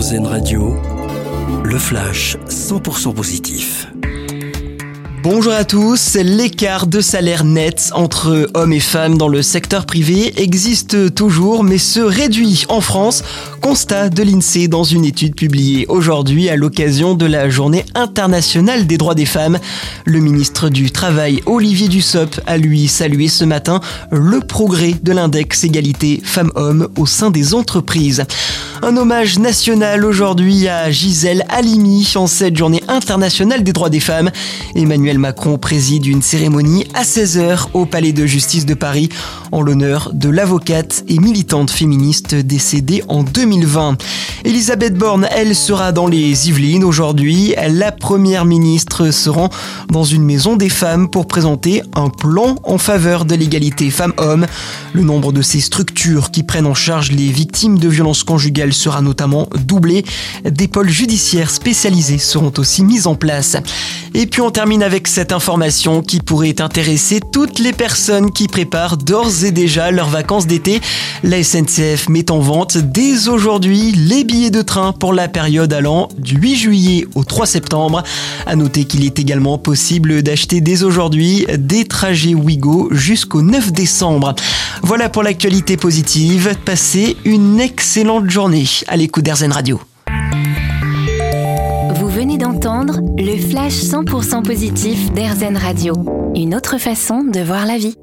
Radio, le flash 100% positif. Bonjour à tous. L'écart de salaire net entre hommes et femmes dans le secteur privé existe toujours, mais se réduit en France. Constat de l'INSEE dans une étude publiée aujourd'hui à l'occasion de la Journée internationale des droits des femmes. Le ministre du Travail, Olivier Dussopt, a lui salué ce matin le progrès de l'index égalité femmes-hommes au sein des entreprises. Un hommage national aujourd'hui à Gisèle Halimi en cette journée internationale des droits des femmes. Emmanuel Macron préside une cérémonie à 16h au Palais de justice de Paris en l'honneur de l'avocate et militante féministe décédée en 2020. Elisabeth Borne, elle sera dans les Yvelines aujourd'hui. La première ministre se rend dans une maison des femmes pour présenter un plan en faveur de l'égalité femmes-hommes. Le nombre de ces structures qui prennent en charge les victimes de violences conjugales sera notamment doublé. Des pôles judiciaires spécialisés seront aussi mis en place. Et puis on termine avec cette information qui pourrait intéresser toutes les personnes qui préparent d'ores et déjà leurs vacances d'été. La SNCF met en vente dès aujourd'hui les billets de train pour la période allant du 8 juillet au 3 septembre. À noter qu'il est également possible d'acheter dès aujourd'hui des trajets Wigo jusqu'au 9 décembre. Voilà pour l'actualité positive. Passez une excellente journée à l'écoute d'Airzen Radio. Vous venez d'entendre le flash 100% positif d'Airzen Radio. Une autre façon de voir la vie.